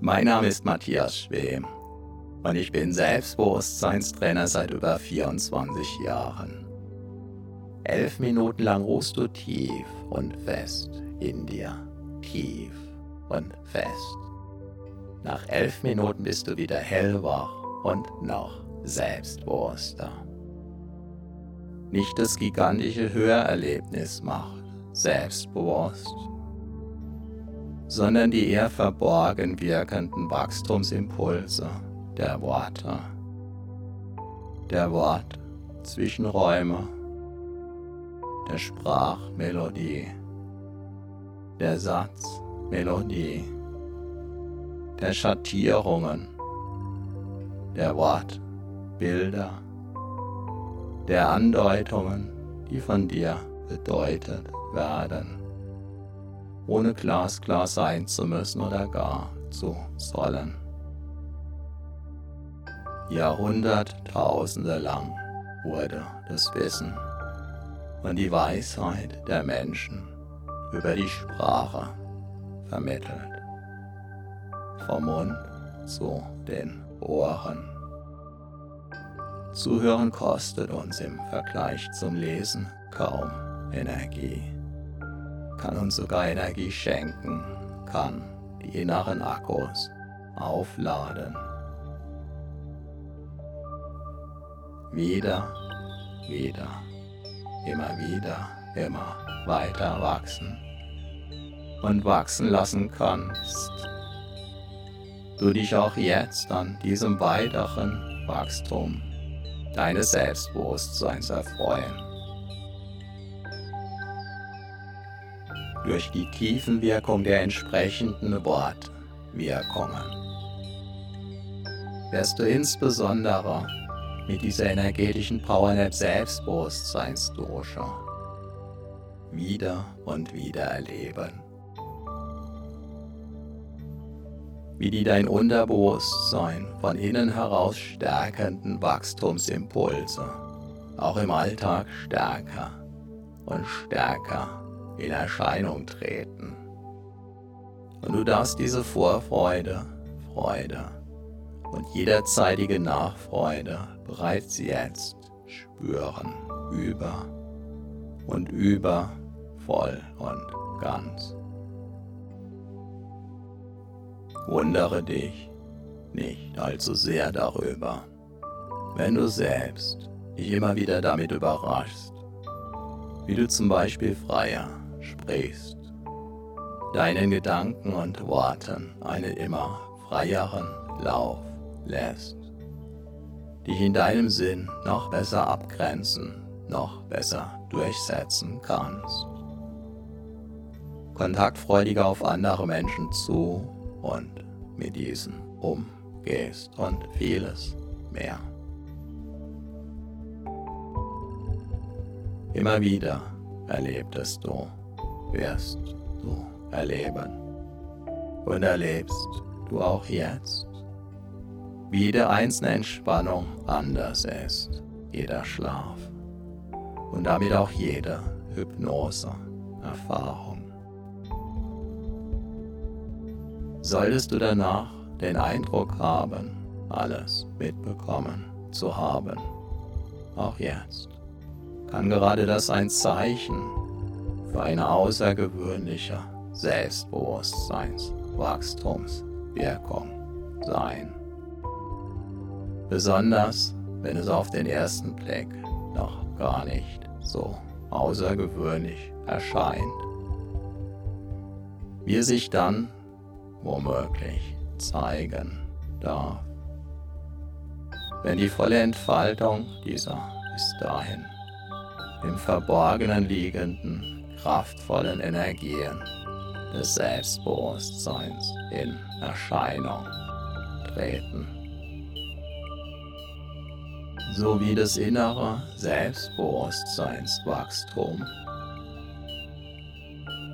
mein Name ist Matthias Schwem und ich bin Selbstbewusstseinstrainer seit über 24 Jahren. Elf Minuten lang ruhst du tief und fest in dir, tief und fest. Nach elf Minuten bist du wieder hellwach und noch selbstbewusster. Nicht das gigantische Hörerlebnis macht selbstbewusst, sondern die eher verborgen wirkenden Wachstumsimpulse der Worte, der Wort Zwischenräume, der Sprachmelodie, der Satzmelodie, der Schattierungen, der Wortbilder, der Andeutungen, die von dir bedeutet werden, ohne glasklar sein zu müssen oder gar zu sollen. Jahrhunderttausende lang wurde das Wissen und die Weisheit der Menschen über die Sprache vermittelt. Vom Mund zu den Ohren. Zuhören kostet uns im Vergleich zum Lesen kaum Energie, kann uns sogar Energie schenken, kann die inneren Akkus aufladen. Wieder, wieder, immer wieder, immer weiter wachsen und wachsen lassen kannst. Du dich auch jetzt an diesem weiteren Wachstum deines Selbstbewusstseins erfreuen. Durch die Tiefenwirkung der entsprechenden Wortwirkungen wirst du insbesondere mit dieser energetischen Powernap Selbstbewusstseinsdosha wieder und wieder erleben. Wie die dein Unterbewusstsein von innen heraus stärkenden Wachstumsimpulse auch im Alltag stärker und stärker in Erscheinung treten. Und du darfst diese Vorfreude, Freude und jederzeitige Nachfreude bereits jetzt spüren, über und über, voll und ganz. Wundere dich nicht allzu sehr darüber, wenn du selbst dich immer wieder damit überraschst, wie du zum Beispiel freier sprichst, deinen Gedanken und Worten einen immer freieren Lauf lässt, dich in deinem Sinn noch besser abgrenzen, noch besser durchsetzen kannst. Kontaktfreudiger auf andere Menschen zu und mit diesen umgehst und vieles mehr. Immer wieder erlebtest du, wirst du erleben und erlebst du auch jetzt wie jede einzelne Entspannung anders ist, jeder Schlaf und damit auch jede Hypnose-Erfahrung. Solltest du danach den Eindruck haben, alles mitbekommen zu haben, auch jetzt, kann gerade das ein Zeichen eine außergewöhnliche Selbstbewusstseinswachstumswirkung sein besonders wenn es auf den ersten Blick noch gar nicht so außergewöhnlich erscheint. Wie es sich dann womöglich zeigen darf, wenn die volle Entfaltung dieser bis dahin im Verborgenen liegenden, kraftvollen Energien des Selbstbewusstseins in Erscheinung treten. Sowie das innere Selbstbewusstseinswachstum.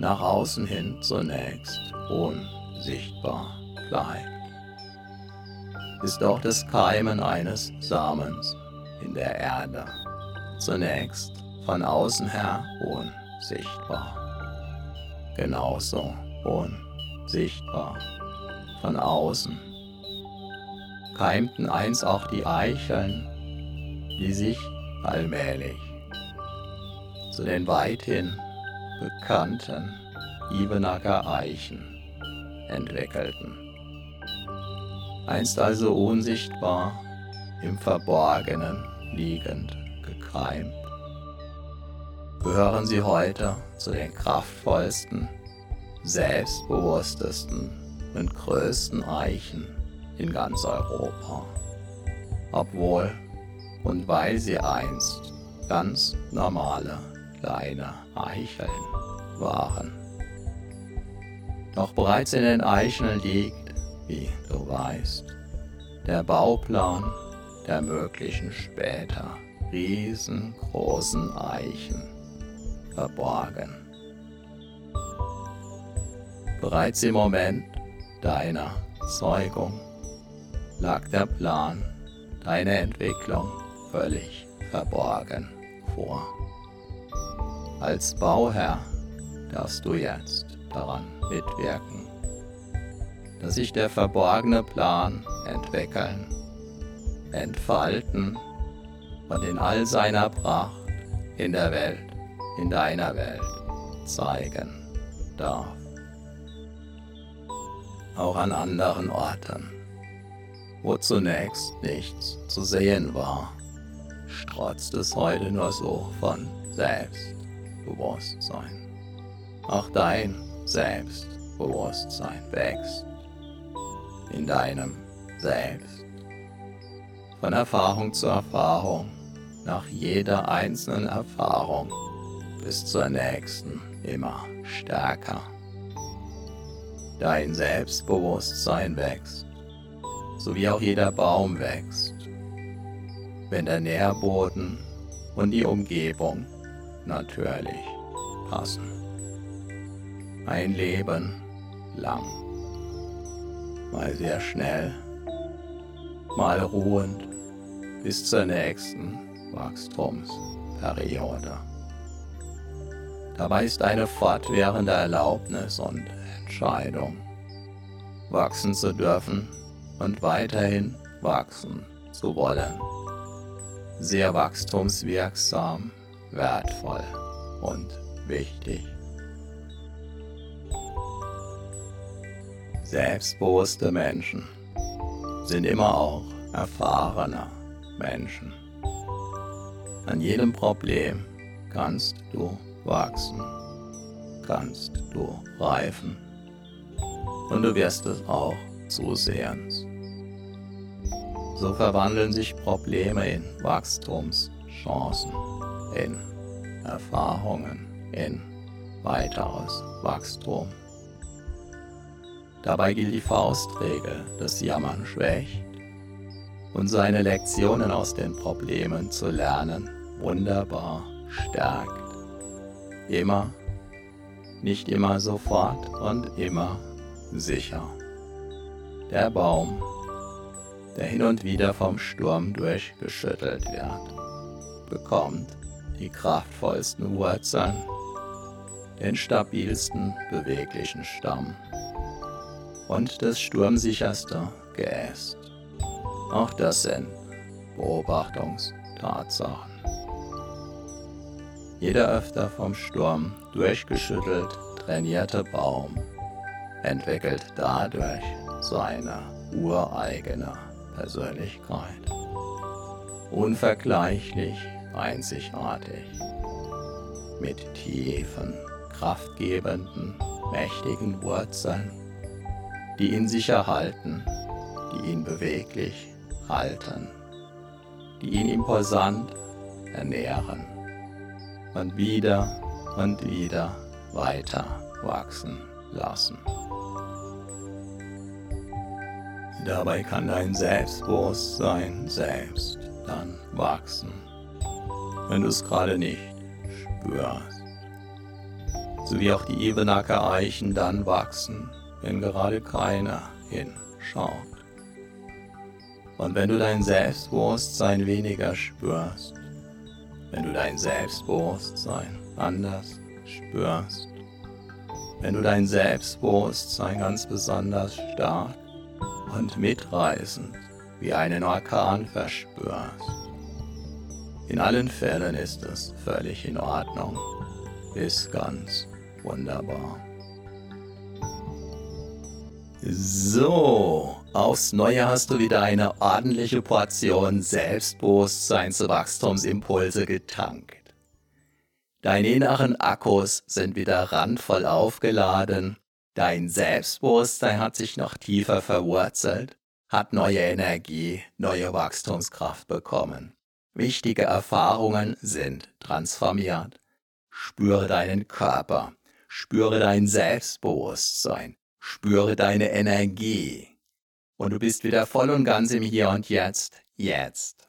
Nach außen hin zunächst unsichtbar bleibt, ist auch das Keimen eines Samens in der Erde zunächst von außen her unsichtbar. Genauso unsichtbar von außen. Keimten einst auch die Eicheln, die sich allmählich zu den weithin bekannten Ibenacker Eichen entwickelten. Einst also unsichtbar im Verborgenen liegend gekeimt, gehören sie heute zu den kraftvollsten, selbstbewusstesten und größten Eichen in ganz Europa. Obwohl und weil sie einst ganz normale kleine Eicheln waren. Doch bereits in den Eicheln liegt, wie du weißt, der Bauplan der möglichen später riesengroßen Eichen verborgen. Bereits im Moment deiner Zeugung lag der Plan, deine Entwicklung völlig verborgen vor. Als Bauherr darfst du jetzt daran mitwirken, dass sich der verborgene Plan entwickeln, entfalten und in all seiner Pracht in der Welt, in deiner Welt zeigen darf. Auch an anderen Orten, wo zunächst nichts zu sehen war, strotzt es heute nur so von Selbstbewusstsein. Auch dein Selbstbewusstsein wächst in deinem Selbst. Von Erfahrung zu Erfahrung, nach jeder einzelnen Erfahrung bis zur nächsten immer stärker. Dein Selbstbewusstsein wächst, so wie auch jeder Baum wächst, wenn der Nährboden und die Umgebung natürlich passen. Ein Leben lang, mal sehr schnell, mal ruhend bis zur nächsten Wachstumsperiode. Dabei ist eine fortwährende Erlaubnis und Entscheidung, wachsen zu dürfen und weiterhin wachsen zu wollen. Sehr wachstumswirksam, wertvoll und wichtig. Selbstbewusste Menschen sind immer auch erfahrene Menschen. An jedem Problem kannst du wachsen, kannst du reifen und du wirst es auch zusehends. So verwandeln sich Probleme in Wachstumschancen, in Erfahrungen, in weiteres Wachstum. Dabei gilt die Faustregel, das Jammern schwächt und seine Lektionen aus den Problemen zu lernen wunderbar stärkt. Immer, nicht immer sofort und immer sicher. Der Baum, der hin und wieder vom Sturm durchgeschüttelt wird, bekommt die kraftvollsten Wurzeln, den stabilsten beweglichen Stamm und das sturmsicherste Geäst. Auch das sind Beobachtungstatsachen. Jeder öfter vom Sturm durchgeschüttelt trainierte Baum entwickelt dadurch seine ureigene Persönlichkeit. Unvergleichlich einzigartig. Mit tiefen, kraftgebenden, mächtigen Wurzeln, die ihn sicher halten, die ihn beweglich halten, die ihn imposant ernähren und wieder und wieder weiter wachsen lassen. Dabei kann dein Selbstbewusstsein selbst dann wachsen, wenn du es gerade nicht spürst. So wie auch die Ebenacker Eichen dann wachsen, wenn gerade keiner hinschaut. Und wenn du dein Selbstbewusstsein weniger spürst, wenn du dein Selbstbewusstsein anders spürst, wenn du dein Selbstbewusstsein ganz besonders stark und mitreißend wie einen Orkan verspürst. In allen Fällen ist es völlig in Ordnung, ist ganz wunderbar. So, aufs Neue hast du wieder eine ordentliche Portion Selbstbewusstseinswachstumsimpulse getankt. Deine inneren Akkus sind wieder randvoll aufgeladen, dein Selbstbewusstsein hat sich noch tiefer verwurzelt, hat neue Energie, neue Wachstumskraft bekommen. Wichtige Erfahrungen sind transformiert. Spüre deinen Körper, spüre dein Selbstbewusstsein, spüre deine Energie. Und du bist wieder voll und ganz im Hier und Jetzt, jetzt.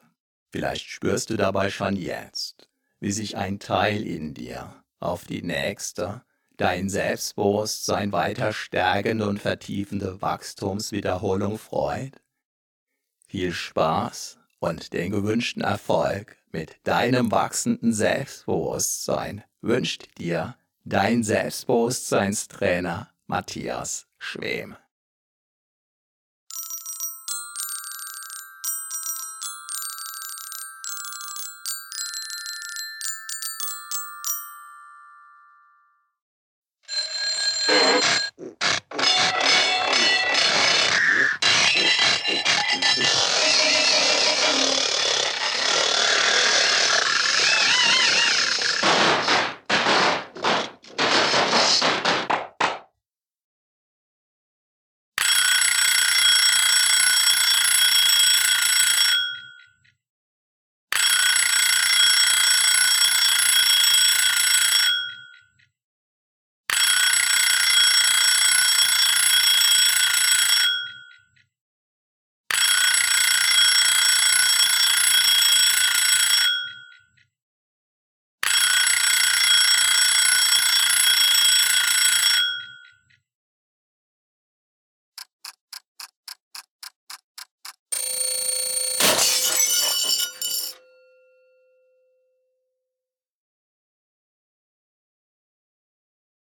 Vielleicht spürst du dabei schon jetzt, wie sich ein Teil in dir auf die nächste, dein Selbstbewusstsein weiter stärkende und vertiefende Wachstumswiederholung freut. Viel Spaß und den gewünschten Erfolg mit deinem wachsenden Selbstbewusstsein wünscht dir dein Selbstbewusstseinstrainer Matthias Schwem.